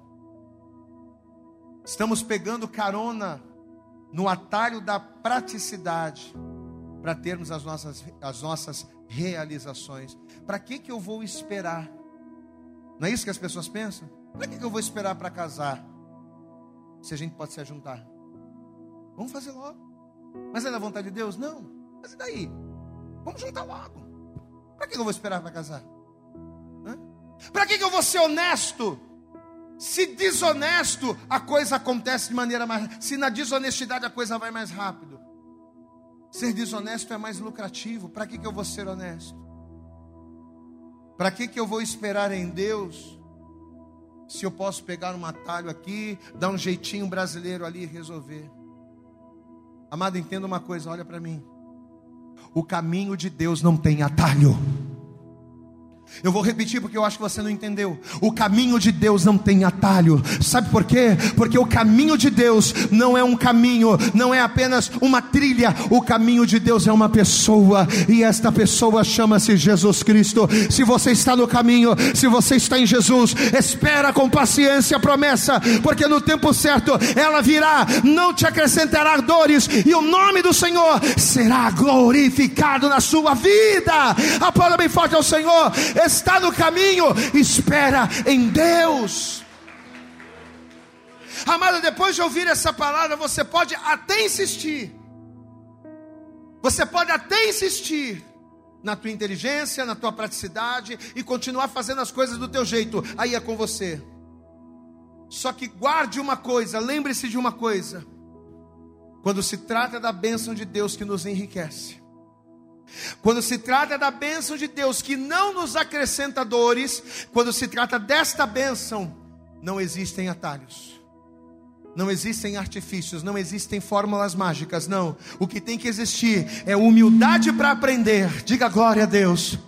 Estamos pegando carona no atalho da praticidade para termos as nossas, as nossas realizações. Para que, que eu vou esperar? Não é isso que as pessoas pensam? Para que, que eu vou esperar para casar? Se a gente pode se ajuntar. Vamos fazer logo. Mas é da vontade de Deus? Não. Mas e daí? Vamos juntar logo. Para que eu vou esperar para casar? Para que eu vou ser honesto? Se desonesto, a coisa acontece de maneira mais. Se na desonestidade a coisa vai mais rápido. Ser desonesto é mais lucrativo. Para que eu vou ser honesto? Para que eu vou esperar em Deus? se eu posso pegar um atalho aqui, dar um jeitinho brasileiro ali e resolver. Amado, entenda uma coisa, olha para mim. O caminho de Deus não tem atalho. Eu vou repetir porque eu acho que você não entendeu. O caminho de Deus não tem atalho. Sabe por quê? Porque o caminho de Deus não é um caminho, não é apenas uma trilha. O caminho de Deus é uma pessoa, e esta pessoa chama-se Jesus Cristo. Se você está no caminho, se você está em Jesus, espera com paciência a promessa, porque no tempo certo ela virá, não te acrescentará dores, e o nome do Senhor será glorificado na sua vida. Aplauda bem forte ao Senhor está no caminho, espera em Deus. Amada, depois de ouvir essa palavra, você pode até insistir. Você pode até insistir na tua inteligência, na tua praticidade e continuar fazendo as coisas do teu jeito. Aí é com você. Só que guarde uma coisa, lembre-se de uma coisa. Quando se trata da bênção de Deus que nos enriquece, quando se trata da bênção de Deus que não nos acrescenta dores, quando se trata desta bênção, não existem atalhos. Não existem artifícios, não existem fórmulas mágicas, não. O que tem que existir é humildade para aprender. Diga glória a Deus.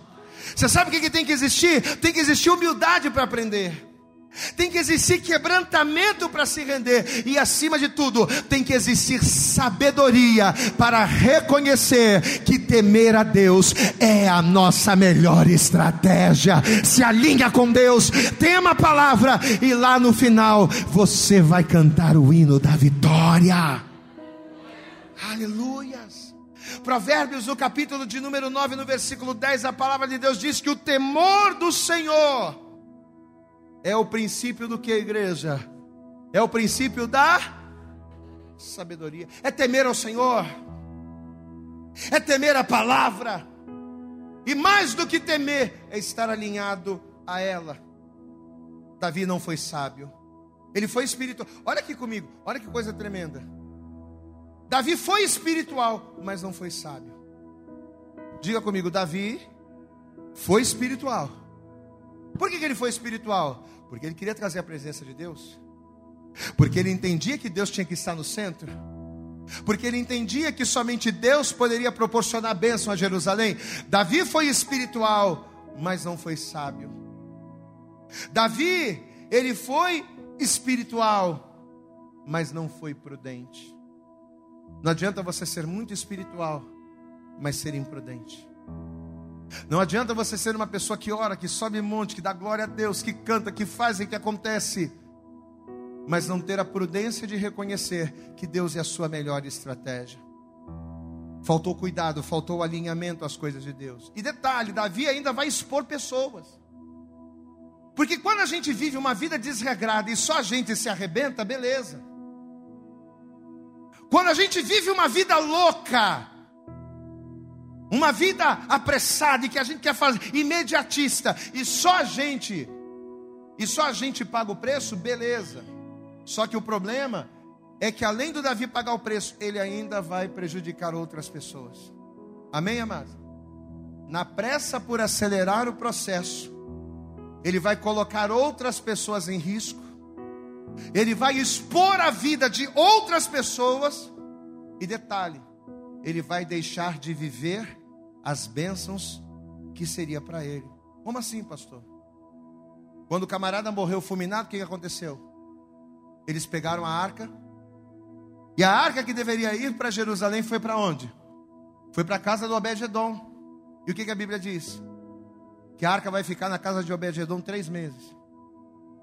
Você sabe o que tem que existir? Tem que existir humildade para aprender. Tem que existir quebrantamento para se render, e acima de tudo, tem que existir sabedoria para reconhecer que temer a Deus é a nossa melhor estratégia. Se alinha com Deus, tema a palavra, e lá no final você vai cantar o hino da vitória. Aleluias. Provérbios, no capítulo de número 9, no versículo 10, a palavra de Deus diz que o temor do Senhor é o princípio do que, igreja? É o princípio da sabedoria. É temer ao Senhor. É temer a palavra. E mais do que temer, é estar alinhado a ela. Davi não foi sábio. Ele foi espiritual. Olha aqui comigo, olha que coisa tremenda. Davi foi espiritual, mas não foi sábio. Diga comigo, Davi foi espiritual. Por que, que ele foi espiritual? Porque ele queria trazer a presença de Deus. Porque ele entendia que Deus tinha que estar no centro. Porque ele entendia que somente Deus poderia proporcionar bênção a Jerusalém. Davi foi espiritual, mas não foi sábio. Davi, ele foi espiritual, mas não foi prudente. Não adianta você ser muito espiritual, mas ser imprudente. Não adianta você ser uma pessoa que ora, que sobe monte, que dá glória a Deus, que canta, que faz e que acontece, mas não ter a prudência de reconhecer que Deus é a sua melhor estratégia. Faltou cuidado, faltou alinhamento às coisas de Deus. E detalhe, Davi ainda vai expor pessoas. Porque quando a gente vive uma vida desregrada e só a gente se arrebenta, beleza. Quando a gente vive uma vida louca, uma vida apressada e que a gente quer fazer imediatista e só a gente e só a gente paga o preço, beleza. Só que o problema é que além do Davi pagar o preço, ele ainda vai prejudicar outras pessoas. Amém, amados? Na pressa por acelerar o processo, ele vai colocar outras pessoas em risco. Ele vai expor a vida de outras pessoas. E detalhe, ele vai deixar de viver as bênçãos que seria para ele. Como assim, pastor? Quando o camarada morreu fulminado, o que aconteceu? Eles pegaram a arca, e a arca que deveria ir para Jerusalém foi para onde? Foi para a casa do Obed-Edom. E o que, que, a Bíblia diz? Que a arca vai ficar na casa de Obed-Edom três meses.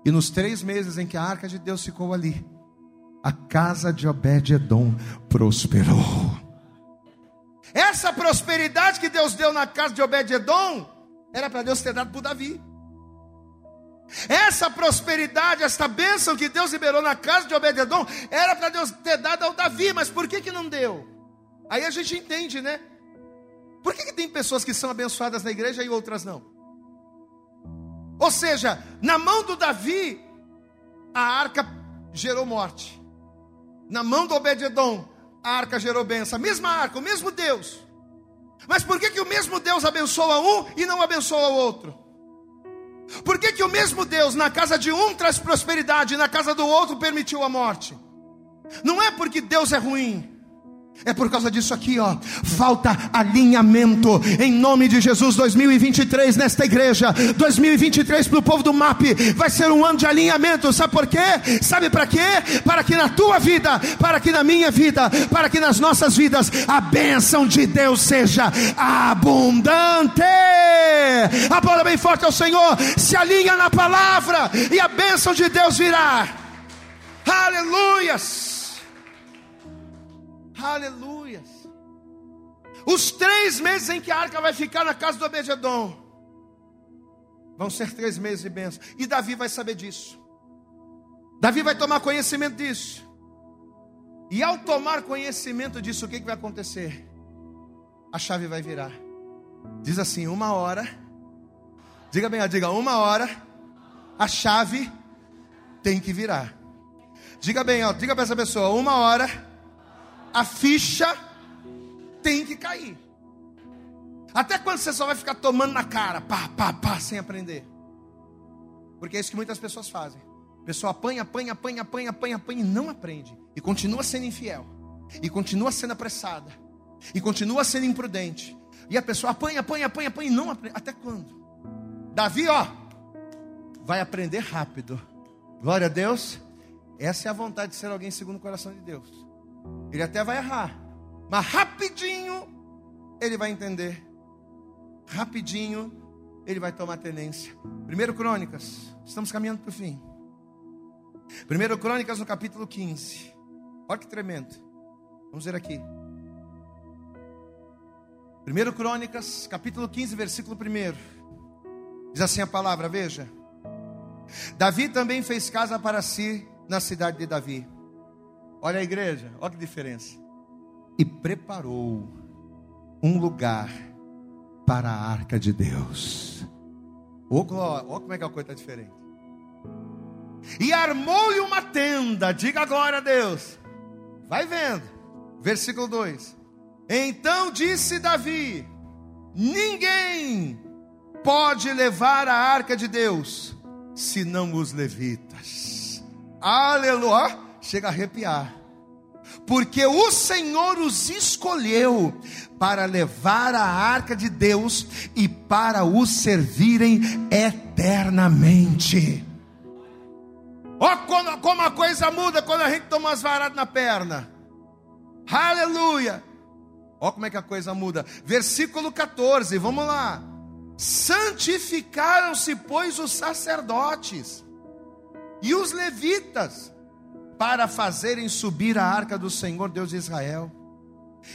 E nos três meses em que a arca de Deus ficou ali, a casa de Obed-Edom prosperou. Essa prosperidade que Deus deu na casa de Obed-Edom era para Deus ter dado para Davi. Essa prosperidade, essa bênção que Deus liberou na casa de Obed-Edom era para Deus ter dado ao Davi, mas por que, que não deu? Aí a gente entende, né? Por que, que tem pessoas que são abençoadas na igreja e outras não? Ou seja, na mão do Davi, a arca gerou morte. Na mão do Obed-Edom, a arca gerou bênção. A mesma arca, o mesmo Deus. Mas por que, que o mesmo Deus abençoa um e não abençoa o outro? Por que, que o mesmo Deus, na casa de um traz prosperidade, e na casa do outro permitiu a morte? Não é porque Deus é ruim, é por causa disso aqui, ó. Falta alinhamento em nome de Jesus 2023 nesta igreja. 2023 para o povo do MAP vai ser um ano de alinhamento. Sabe por quê? Sabe para quê? Para que na tua vida, para que na minha vida, para que nas nossas vidas a bênção de Deus seja abundante. Aplauda bem forte ao Senhor. Se alinha na palavra e a bênção de Deus virá. Aleluias. Aleluias. Os três meses em que a arca vai ficar na casa do Obededon vão ser três meses de bênção. E Davi vai saber disso. Davi vai tomar conhecimento disso. E ao tomar conhecimento disso, o que, que vai acontecer? A chave vai virar. Diz assim: uma hora. Diga bem, diga uma hora. A chave tem que virar. Diga bem, ó, diga para essa pessoa: uma hora a ficha tem que cair. Até quando você só vai ficar tomando na cara, pá, pá, pá, sem aprender? Porque é isso que muitas pessoas fazem. A pessoa apanha, apanha, apanha, apanha, apanha, apanha e não aprende. E continua sendo infiel. E continua sendo apressada. E continua sendo imprudente. E a pessoa apanha, apanha, apanha, apanha e não aprende. Até quando? Davi, ó, vai aprender rápido. Glória a Deus. Essa é a vontade de ser alguém segundo o coração de Deus. Ele até vai errar, mas rapidinho ele vai entender. Rapidinho ele vai tomar tenência. Primeiro Crônicas, estamos caminhando para o fim. Primeiro Crônicas no capítulo 15. Olha que tremendo. Vamos ver aqui. Primeiro Crônicas, capítulo 15, versículo 1. Diz assim a palavra, veja. Davi também fez casa para si na cidade de Davi Olha a igreja, olha que diferença. E preparou um lugar para a arca de Deus. Olha como é que a coisa está diferente. E armou-lhe uma tenda, diga glória a Deus. Vai vendo, versículo 2: Então disse Davi: Ninguém pode levar a arca de Deus, senão os levitas. Aleluia chega a arrepiar. Porque o Senhor os escolheu para levar a arca de Deus e para o servirem eternamente. Ó, oh, como a coisa muda quando a gente toma umas varadas na perna. Aleluia. Ó, como é que a coisa muda. Versículo 14, vamos lá. Santificaram-se, pois, os sacerdotes e os levitas para fazerem subir a arca do Senhor Deus de Israel.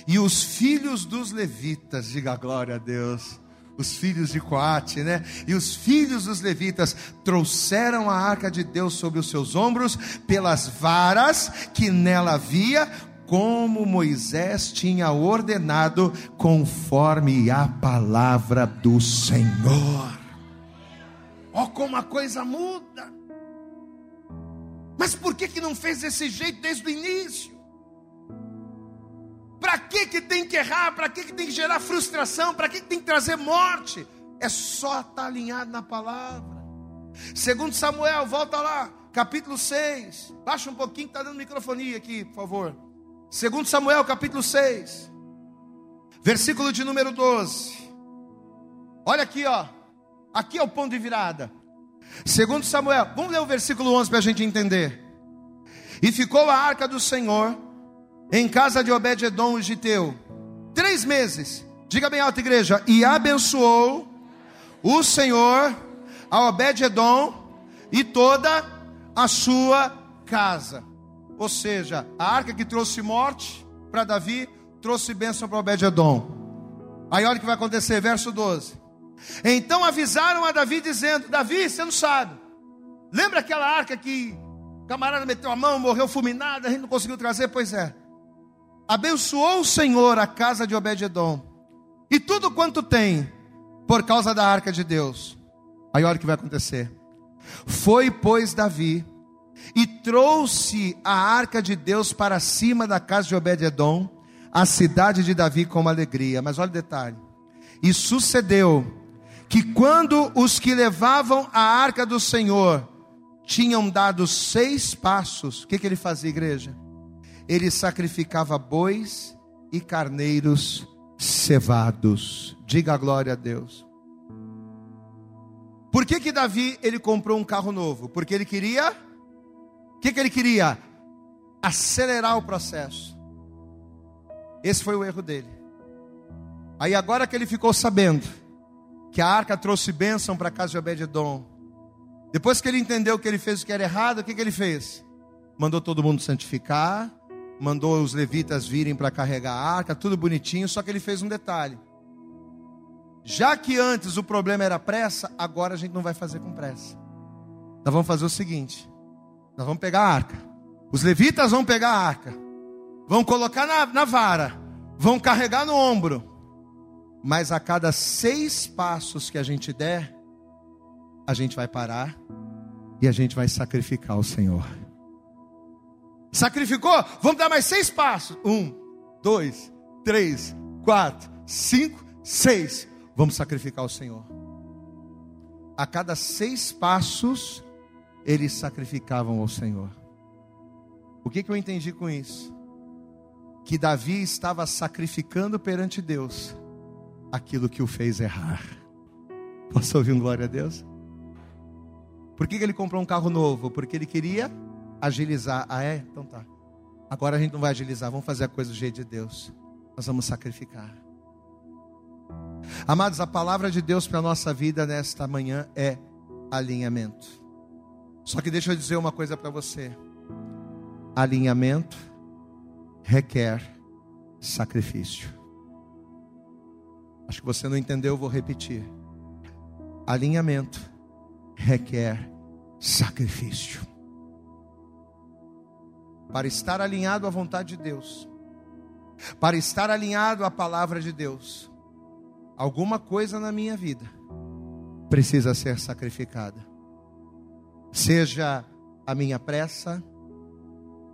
E os filhos dos levitas, diga glória a Deus, os filhos de Coate, né? E os filhos dos levitas trouxeram a arca de Deus sobre os seus ombros, pelas varas que nela havia, como Moisés tinha ordenado, conforme a palavra do Senhor. Ó, oh, como a coisa muda. Mas por que, que não fez desse jeito desde o início? Para que, que tem que errar? Para que, que tem que gerar frustração? Para que, que tem que trazer morte? É só estar tá alinhado na palavra. Segundo Samuel, volta lá, capítulo 6. Baixa um pouquinho, está dando microfonia aqui, por favor. Segundo Samuel, capítulo 6. Versículo de número 12. Olha aqui, ó. Aqui é o ponto de virada. Segundo Samuel, vamos ler o versículo 11 para a gente entender. E ficou a arca do Senhor em casa de Obed-edom o Giteu, três meses. Diga bem alto, igreja. E abençoou o Senhor a Obed-edom e toda a sua casa. Ou seja, a arca que trouxe morte para Davi, trouxe bênção para Obed-edom. Aí olha o que vai acontecer, verso 12. Então avisaram a Davi dizendo: Davi, você não sabe. Lembra aquela arca que o camarada meteu a mão, morreu fulminada, a gente não conseguiu trazer? Pois é. Abençoou o Senhor a casa de Obed-edom e tudo quanto tem por causa da arca de Deus. Aí olha o que vai acontecer. Foi, pois, Davi e trouxe a arca de Deus para cima da casa de Obed-edom, a cidade de Davi com alegria. Mas olha o detalhe. E sucedeu que quando os que levavam a arca do Senhor tinham dado seis passos, o que, que ele fazia, igreja? Ele sacrificava bois e carneiros cevados. Diga a glória a Deus. Por que que Davi ele comprou um carro novo? Porque ele queria o que, que ele queria? Acelerar o processo. Esse foi o erro dele. Aí agora que ele ficou sabendo que a arca trouxe bênção para a casa de Obed-edom, depois que ele entendeu que ele fez o que era errado, o que, que ele fez? Mandou todo mundo santificar, mandou os levitas virem para carregar a arca, tudo bonitinho, só que ele fez um detalhe. Já que antes o problema era pressa, agora a gente não vai fazer com pressa. Nós vamos fazer o seguinte: nós vamos pegar a arca. Os levitas vão pegar a arca, vão colocar na, na vara, vão carregar no ombro. Mas a cada seis passos que a gente der, a gente vai parar e a gente vai sacrificar o Senhor. Sacrificou? Vamos dar mais seis passos. Um, dois, três, quatro, cinco, seis. Vamos sacrificar o Senhor. A cada seis passos, eles sacrificavam ao Senhor. O que, que eu entendi com isso? Que Davi estava sacrificando perante Deus aquilo que o fez errar. Posso ouvir um glória a Deus? Por que, ele comprou um carro novo? Porque ele queria agilizar. Ah, é? Então tá. Agora a gente não vai agilizar, vamos fazer a coisa do jeito de Deus. Nós vamos sacrificar. Amados, a palavra de Deus para a nossa vida nesta manhã é alinhamento. Só que deixa eu dizer uma coisa para você: alinhamento requer sacrifício. Acho que você não entendeu, eu vou repetir. Alinhamento requer sacrifício para estar alinhado à vontade de Deus, para estar alinhado à palavra de Deus, alguma coisa na minha vida precisa ser sacrificada. Seja a minha pressa,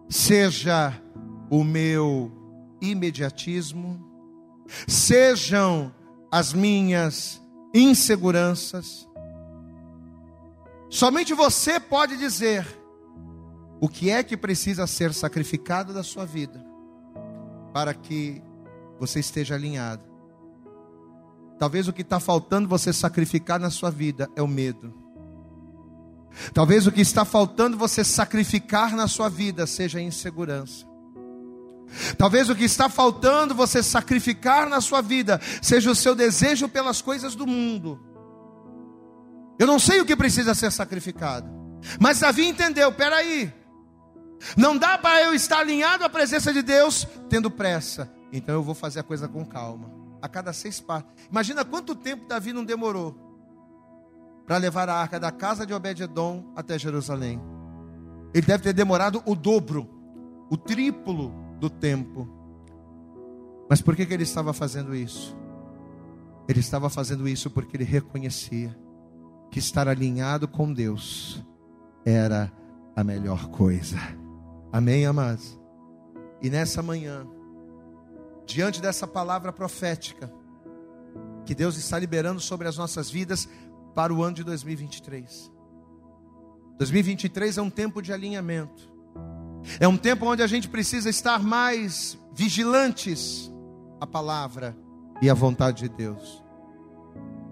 seja o meu imediatismo, sejam as minhas inseguranças. Somente você pode dizer o que é que precisa ser sacrificado da sua vida para que você esteja alinhado? Talvez o que está faltando você sacrificar na sua vida é o medo. Talvez o que está faltando você sacrificar na sua vida seja a insegurança. Talvez o que está faltando você sacrificar na sua vida seja o seu desejo pelas coisas do mundo. Eu não sei o que precisa ser sacrificado, mas Davi entendeu: peraí, não dá para eu estar alinhado à presença de Deus tendo pressa. Então eu vou fazer a coisa com calma. A cada seis passos. Imagina quanto tempo Davi não demorou para levar a arca da casa de Obed-edom até Jerusalém. Ele deve ter demorado o dobro, o triplo do tempo. Mas por que, que ele estava fazendo isso? Ele estava fazendo isso porque ele reconhecia que estar alinhado com Deus era a melhor coisa. Amém, amados? E nessa manhã, diante dessa palavra profética, que Deus está liberando sobre as nossas vidas para o ano de 2023. 2023 é um tempo de alinhamento, é um tempo onde a gente precisa estar mais vigilantes à palavra e à vontade de Deus.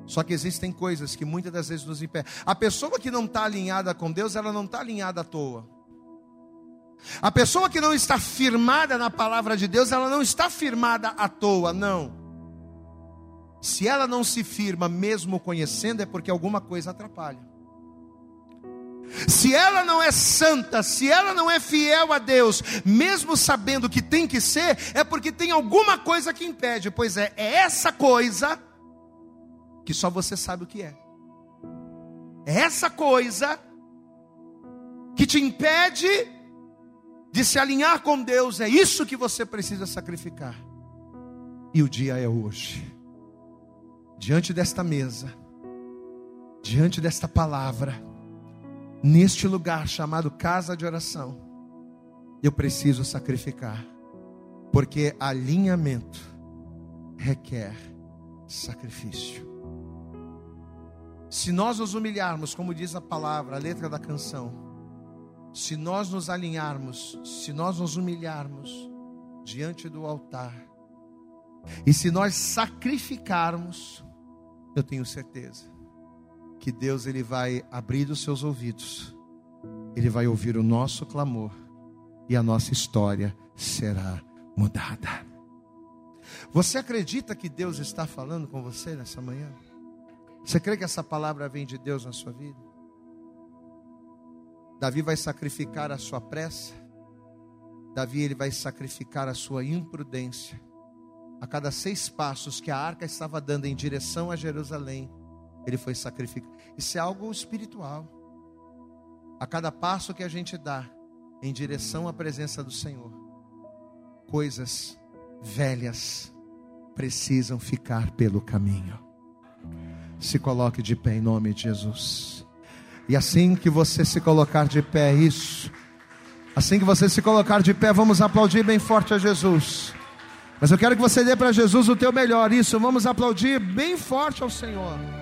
Só que existem coisas que muitas das vezes nos impedem. A pessoa que não está alinhada com Deus, ela não está alinhada à toa. A pessoa que não está firmada na palavra de Deus, ela não está firmada à toa, não. Se ela não se firma, mesmo conhecendo, é porque alguma coisa atrapalha. Se ela não é santa, se ela não é fiel a Deus, mesmo sabendo que tem que ser, é porque tem alguma coisa que impede. Pois é, é essa coisa que só você sabe o que é. É essa coisa que te impede de se alinhar com Deus, é isso que você precisa sacrificar. E o dia é hoje. Diante desta mesa, diante desta palavra, neste lugar chamado casa de oração, eu preciso sacrificar, porque alinhamento requer sacrifício. Se nós nos humilharmos, como diz a palavra, a letra da canção, se nós nos alinharmos, se nós nos humilharmos diante do altar, e se nós sacrificarmos, eu tenho certeza que Deus ele vai abrir os seus ouvidos, ele vai ouvir o nosso clamor e a nossa história será mudada. Você acredita que Deus está falando com você nessa manhã? Você crê que essa palavra vem de Deus na sua vida? Davi vai sacrificar a sua pressa. Davi ele vai sacrificar a sua imprudência. A cada seis passos que a arca estava dando em direção a Jerusalém, ele foi sacrificado. Isso é algo espiritual. A cada passo que a gente dá em direção à presença do Senhor, coisas velhas precisam ficar pelo caminho. Se coloque de pé em nome de Jesus. E assim que você se colocar de pé, isso. Assim que você se colocar de pé, vamos aplaudir bem forte a Jesus. Mas eu quero que você dê para Jesus o teu melhor. Isso, vamos aplaudir bem forte ao Senhor.